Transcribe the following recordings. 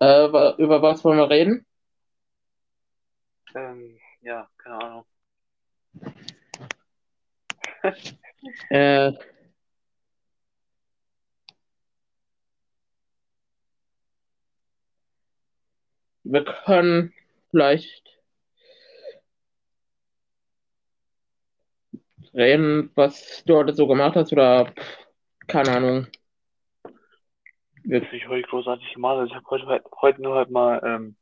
Äh, über was wollen wir reden? Ähm, ja, keine Ahnung. äh, wir können vielleicht reden, was du heute so gemacht hast oder keine Ahnung. Was ich heute großartig gemacht habe. Ich habe heute, heute nur halt mal ähm,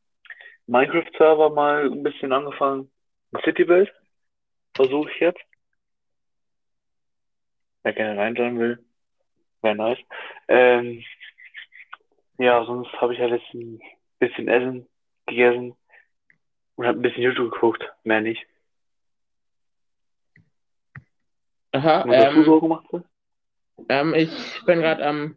Minecraft-Server mal ein bisschen angefangen. City-Build versuche ich jetzt. Wer gerne reinschauen will, wäre nice. Ähm, ja, sonst habe ich halt jetzt ein bisschen Essen gegessen und habe ein bisschen YouTube geguckt, mehr nicht. Aha, Und was du ähm, so gemacht? hast? ähm, ich bin gerade am,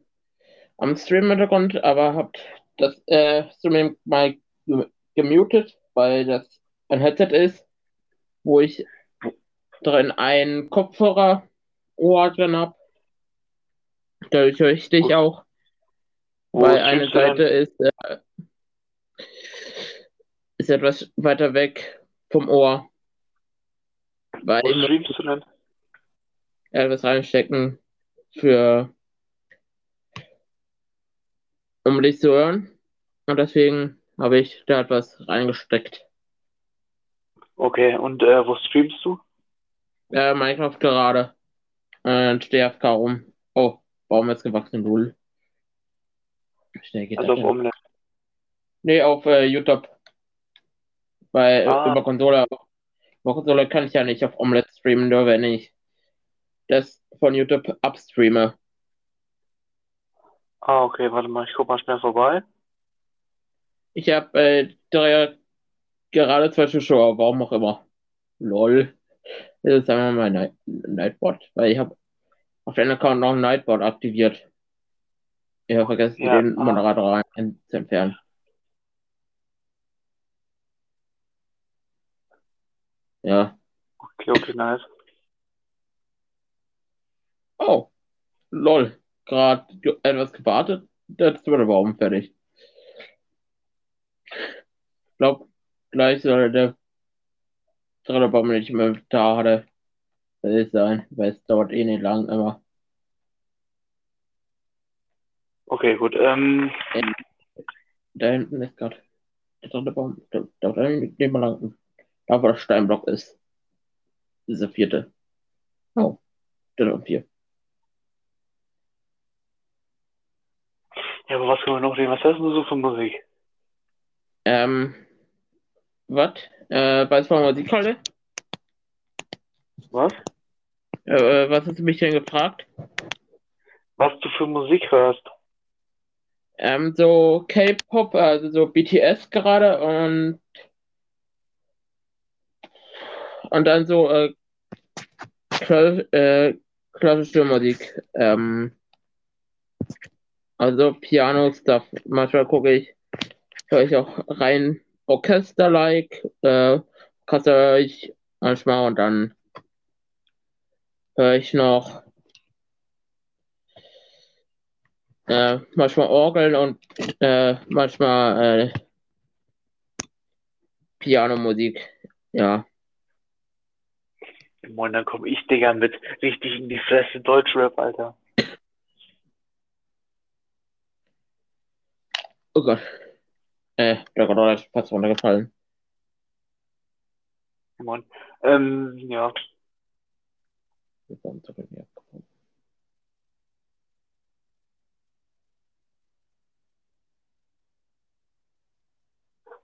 am Stream im Hintergrund, aber hab das äh, Streaming mal ge- gemutet, weil das ein Headset ist, wo ich drin ein Kopfhörer Ohr drin hab. Dadurch höre ich dich auch, Wo weil eine? Seite ist, äh, ist etwas weiter weg vom Ohr. Weil Wo streamst du denn? etwas reinstecken für um dich zu hören. Und deswegen habe ich da etwas reingesteckt. Okay, und äh, wo streamst du? Äh, Minecraft gerade. Und stehe AFK rum. Oh, Baum ist gewachsen, null. Schnell geht Also auf. Omelette. Nee, auf äh, YouTube. Weil Ah. über Konsole, über Konsole kann ich ja nicht auf Omelette streamen, nur wenn ich das von YouTube abstreame. Ah, okay, warte mal, ich guck mal schnell vorbei. Ich habe äh, drei, gerade zwei Zuschauer, warum auch immer. Lol. Das ist einfach mal Night Nightbot, weil ich habe auf den Account noch ein Nightbot aktiviert. Ich habe vergessen, Ja, den ah. Moderator rein zu entfernen. Ja. Okay, okay, nice. Oh, lol. Gerade etwas gewartet, der Baum fertig. Ich glaube, gleich soll der dritte Baum, den ich im Inventar hatte, fertig sein, weil es dauert eh nicht lang immer. Okay, gut. Ähm, Da hinten ist gerade der dritte Baum. Da, da, da nicht mal lang. Da, wo der Steinblock ist. Dieser vierte. Oh, der und vier. Ja, aber was können wir noch reden? Was hast du so für Musik? Ähm, was? Äh, was Musik heute? Was? Äh, äh, was hast du mich denn gefragt? Was du für Musik hörst? Ähm, so K-Pop, also so BTS gerade und und dann so äh, äh, klassische Musik. Ähm, also Piano-Stuff. Manchmal gucke ich, höre ich auch rein Orchester-like, äh, höre ich manchmal und dann höre ich noch äh, manchmal Orgeln und äh, manchmal äh, Pianomusik. Ja. Moin, dann komm ich, Digga, mit richtig in die Fresse Deutschrap, Alter. Oh Gott. Äh, der Controller ist fast runtergefallen. Moin. Ähm, ja. Warum zurück? Ja.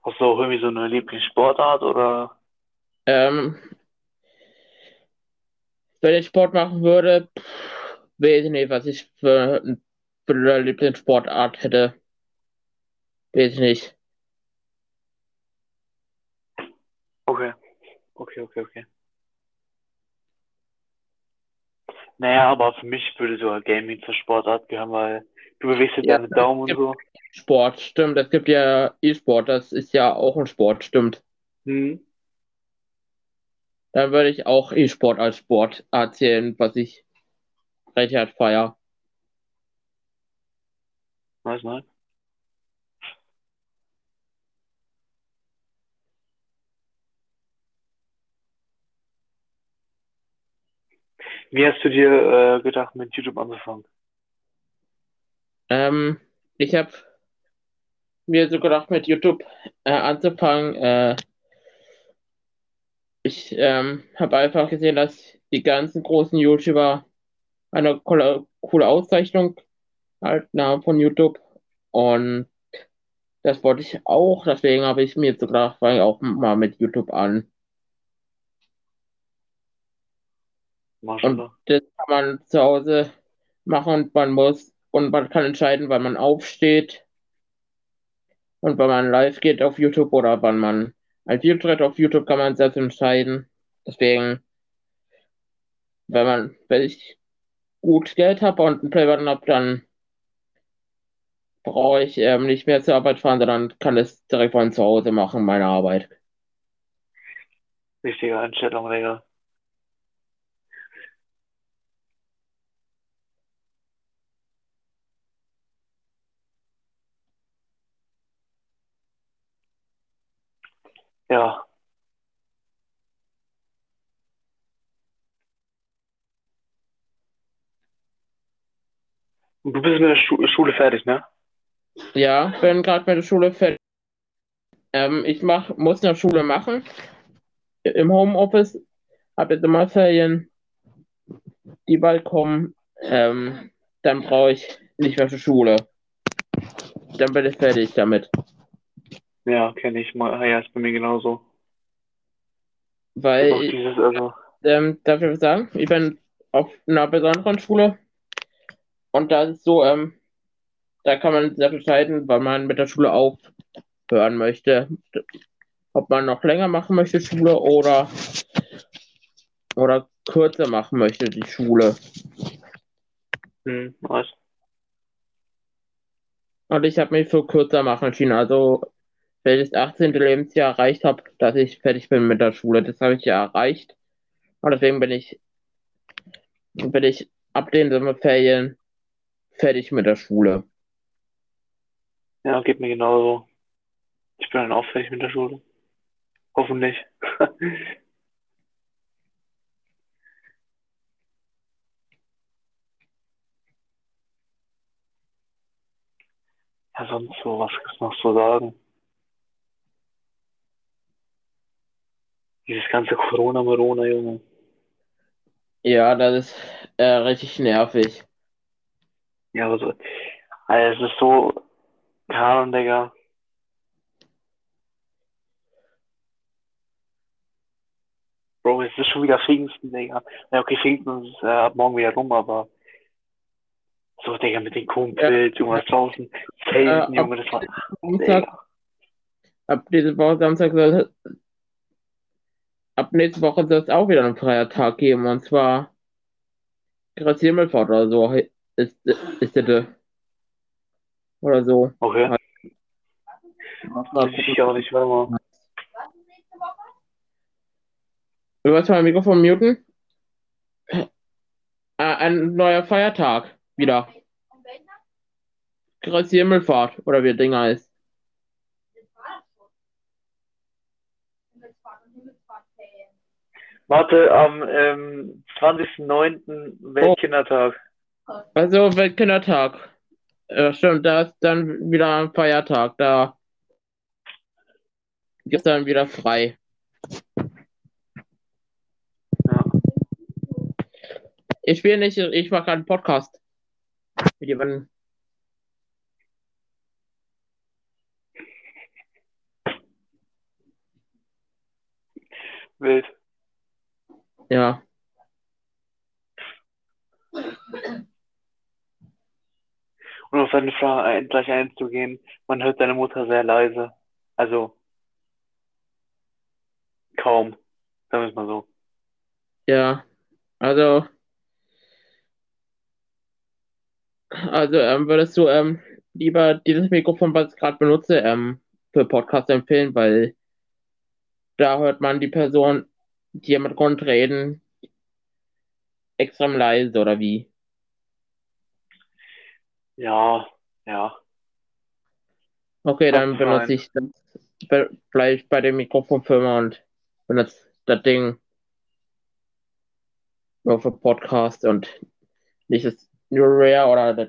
Hast du auch irgendwie so eine Lieblingssportart oder? Ähm, wenn ich Sport machen würde, pff, weiß ich nicht, was ich für, für eine Lieblingssportart hätte. Weiß ich nicht. Okay. Okay, okay, okay. Naja, aber für mich würde sogar Gaming zur Sportart gehören, weil du bewegst ja Ja, deine Daumen und so. Sport, stimmt. Es gibt ja E-Sport, das ist ja auch ein Sport, stimmt. Hm. Dann würde ich auch E-Sport als Sport erzählen, was ich recht hart feier. Weiß nicht. Wie hast du dir äh, gedacht, mit YouTube anzufangen? Ähm, ich habe mir so gedacht, mit YouTube äh, anzufangen. Äh, ich ähm, habe einfach gesehen, dass die ganzen großen YouTuber eine coole, coole Auszeichnung haben von YouTube. Und das wollte ich auch. Deswegen habe ich mir so gedacht, fange ich auch mal mit YouTube an. Und das kann man zu Hause machen und man muss und man kann entscheiden, wann man aufsteht und wann man live geht auf YouTube oder wann man ein Video dreht auf YouTube, kann man selbst entscheiden. Deswegen, wenn man, wenn ich gut Geld habe und einen Playbutton habe, dann brauche ich ähm, nicht mehr zur Arbeit fahren, sondern kann es direkt von zu Hause machen, meine Arbeit. Richtige Einstellung, Digga. Ja. Und du bist mit der Schu Schule fertig, ne? Ja, bin gerade mit der Schule fertig. Ähm, ich mach, muss eine Schule machen. Im Homeoffice habe jetzt immer Ferien, die bald kommen. Ähm, dann brauche ich nicht mehr zur Schule. Dann bin ich fertig damit. Ja, kenne ich mal. Ja, ist bei mir genauso. Weil ich, dieses, also, ähm, darf ich was sagen? Ich bin auf einer besonderen Schule und da ist es so, ähm, da kann man selbst entscheiden, wann man mit der Schule aufhören möchte. Ob man noch länger machen möchte, Schule, oder, oder kürzer machen möchte, die Schule. hm, was? Und ich habe mich für kürzer machen entschieden. Also, wenn ich das 18. Lebensjahr erreicht habe, dass ich fertig bin mit der Schule. Das habe ich ja erreicht. Und deswegen bin ich, bin ich ab den Sommerferien fertig mit der Schule. Ja, geht mir genauso. Ich bin dann auch fertig mit der Schule. Hoffentlich. Ja, sonst so, was gibt's noch zu sagen? Dieses ganze Corona-Morona, Junge. Ja, das ist äh, richtig nervig. Ja, aber so, also es ist so, Ahnung, Digga. Bro, es ist schon wieder Pfingsten, Digga. Ja, okay, Pfingsten ist äh, ab morgen wieder rum, aber so, Digga, mit den Kumpels, Junge, draußen, Zelten, Äh, Junge, das war, Samstag, ab diese Woche Samstag soll, ab nächste Woche soll es auch wieder einen Feiertag geben. Und zwar Christi Himmelfahrt oder so ist, ist das oder so. Okay, weiß ich auch nicht, warte mal. Du willst mein Mikrofon muten? Äh, ein neuer Feiertag wieder. Christi Himmelfahrt oder wie das Ding heißt. Warte, am ähm, 20.09. Weltkindertag. Also Weltkindertag. Ja, stimmt, da ist dann wieder ein Feiertag. Da es dann wieder frei. Ja. Ich will nicht, ich mache einen Podcast. Mit jemandem. Wild. Ja. Und auf deine Frage gleich einzugehen, man hört deine Mutter sehr leise. Also kaum, sagen wir es mal so. Ja. Also, also ähm, würdest du ähm, lieber dieses Mikrofon, was ich gerade benutze, ähm, für Podcast empfehlen, weil da hört man die Person, im Grund reden, extrem leise oder wie? Ja, ja. Okay, dann benutze ich das vielleicht bei der Mikrofonfirma und benutze das Ding. nur für Podcast und nicht das New Rare oder das,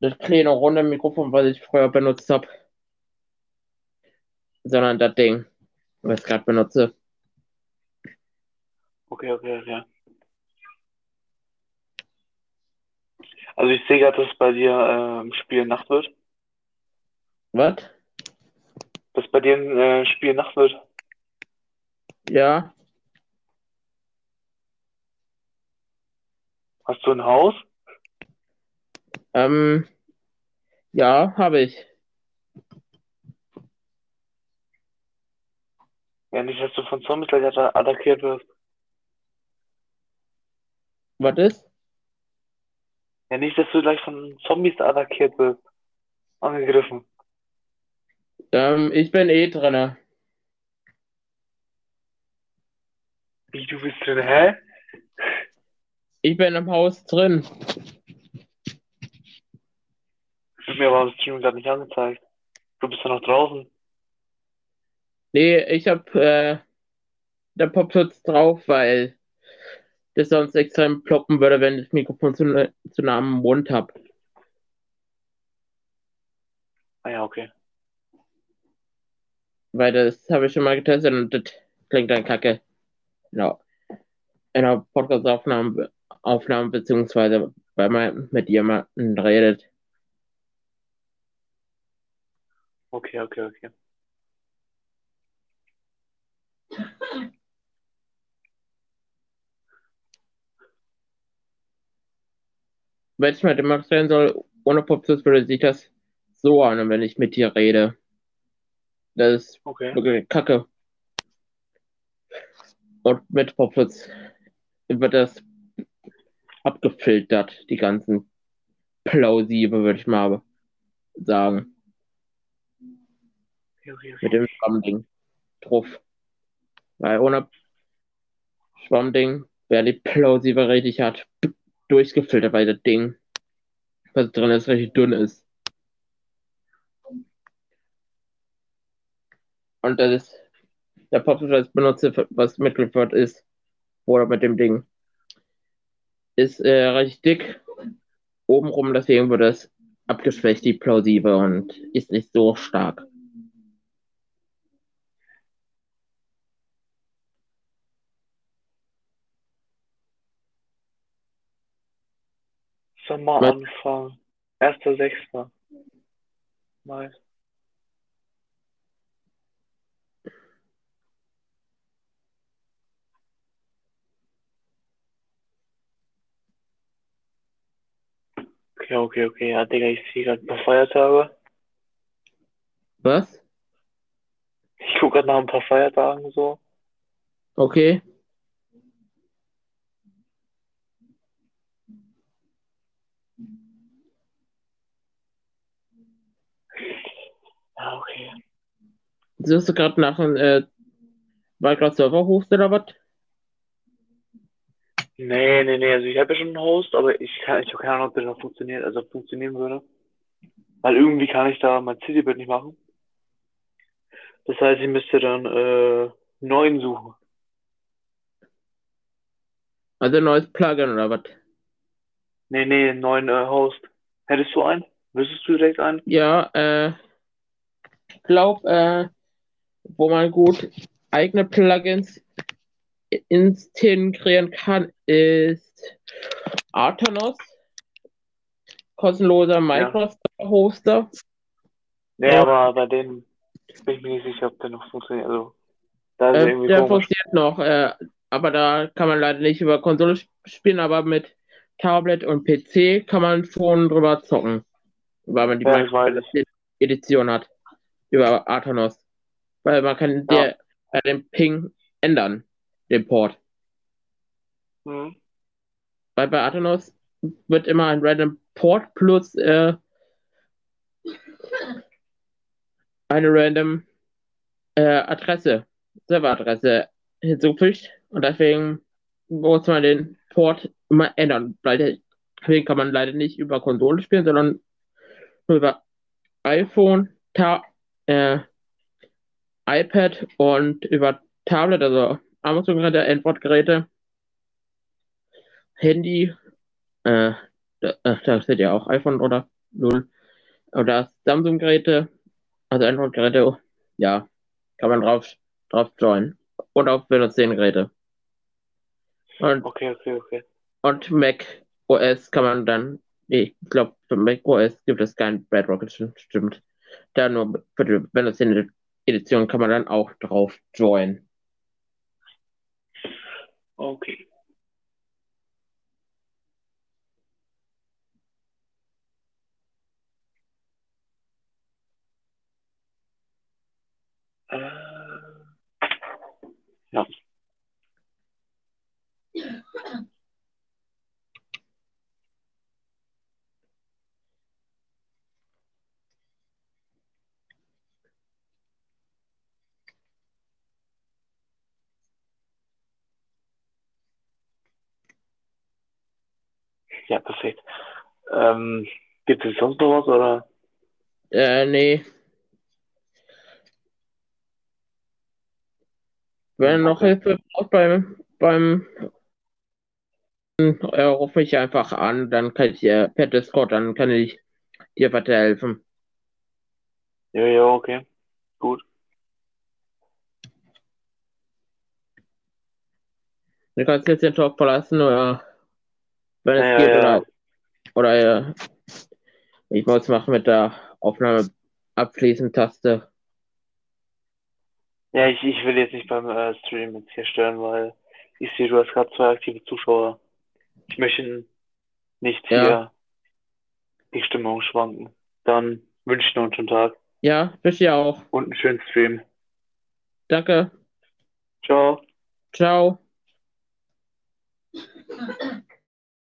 das kleine runde Mikrofon, was ich früher benutzt habe, sondern das Ding, was ich gerade benutze. Okay, okay, okay. Also ich sehe gerade, dass es bei dir äh, im Spiel Nacht wird. Was? Dass bei dir im äh, Spiel Nacht wird. Ja, Hast du ein Haus? ähm, ja, habe ich. Ja, nicht, dass du von Zombies gleich atta- attackiert wirst. Was ist? Ja, nicht, dass du gleich von Zombies attackiert wirst. Angegriffen. Ähm, ich bin eh drinne. Wie, du bist drin, hä? Ich bin im Haus drin. Das wird mir aber im Stream gerade nicht angezeigt. Du bist ja noch draußen. Nee, ich hab, äh, der Popschutz drauf, weil das sonst extrem ploppen würde, wenn ich das Mikrofon zu, zu nah am Mund hab. Ah ja, okay. Weil das habe ich schon mal getestet und das klingt dann kacke. Genau. In einer Podcast-Aufnahme, Aufnahme, beziehungsweise weil man mit jemandem redet. Okay, okay, okay. Wenn ich mal demonstrieren soll, ohne Popschutz würde sich das so an, wenn ich mit dir rede. Das ist Okay. wirklich kacke. Und mit Popschutz wird das abgefiltert, die ganzen plausible, würde ich mal sagen, mit dem Schwammding drauf. Weil ohne Schwammding wäre die plausible richtig hart durchgefiltert, weil das Ding, was drin ist, richtig dünn ist. Und das ist der Popschutz, was ich benutze, was mitgeliefert ist, oder mit dem Ding, ist äh, recht dick. Obenrum, deswegen wird es abgeschwächt, die plausible, und ist nicht so stark. Sommeranfang. Erster Sechster. Nice. Okay, okay, okay. Ja, Digga, ich sehe gerade ein paar Feiertage. Was? Ich gucke gerade nach ein paar Feiertagen so. Okay. Ja, okay. Suchst du gerade nach einem äh, Minecraft-Server hochst oder was? Nee, nee, nee. Also ich habe ja schon einen Host, aber ich kann, ich habe keine Ahnung, ob der noch funktioniert, also funktionieren würde. Weil irgendwie kann ich da mein Citybuild nicht machen. Das heißt, ich müsste dann äh, neuen suchen. Also ein neues Plugin oder was? Nee, nee, einen neuen äh, Host. Hättest du einen? Wüsstest du direkt einen? Ja, äh, ich glaube, äh, wo man gut eigene Plugins integrieren kann, ist Artanos. Kostenloser Microsoft-Hoster. Nee, Ja. aber bei denen bin ich mir nicht sicher, ob der noch funktioniert. Also, da ist Äh, irgendwie der komisch. funktioniert noch, äh, aber da kann man leider nicht über Konsole sp- spielen, aber mit Tablet und PC kann man schon drüber zocken. Weil man die Ja, das weiß Minecraft Edition hat. Über Artanos. Weil man kann der, äh, den Ping ändern, den Port. Mhm. Weil bei Artanos wird immer ein random Port plus äh, eine random äh, Adresse, Serveradresse hinzugefügt. Und deswegen muss man den Port immer ändern. Weil der- deswegen kann man leider nicht über Konsole spielen, sondern nur über iPhone, Ta äh, iPad und über Tablet, also Amazon-Geräte, Android-Geräte, Handy, äh, da, äh, da seht ihr auch iPhone oder null. Oder Samsung-Geräte, also Android-Geräte, ja, kann man drauf, drauf joinen. Und auf Windows 10 Geräte. Und, Okay, okay, okay. und Mac OS kann man dann, nee, ich glaube, für Mac OS gibt es kein Bedrock, stimmt. Da nur für die Windows 10 Edition kann man dann auch drauf joinen. Okay. Äh, ja. Ja, perfekt. Ähm, gibt es sonst noch was oder? Äh, nee. Wenn noch. Hilfe braucht beim, beim, äh, ruf mich einfach an, dann kann ich dir per Discord, dann kann ich dir weiterhelfen. Ja, ja, okay. Gut. Du kannst jetzt den Talk verlassen oder wenn es Ja, geht ja, oder, oder äh, ich muss machen mit der Aufnahme abschließen Taste. Ja, ich, ich will jetzt nicht beim äh, Stream jetzt hier stören, weil ich sehe, du hast gerade zwei aktive Zuschauer. Ich möchte nicht Ja. hier die Stimmung schwanken. Dann wünsche ich noch einen schönen Tag Ja, bis ja auch. und einen schönen Stream. Danke. Ciao. Ciao.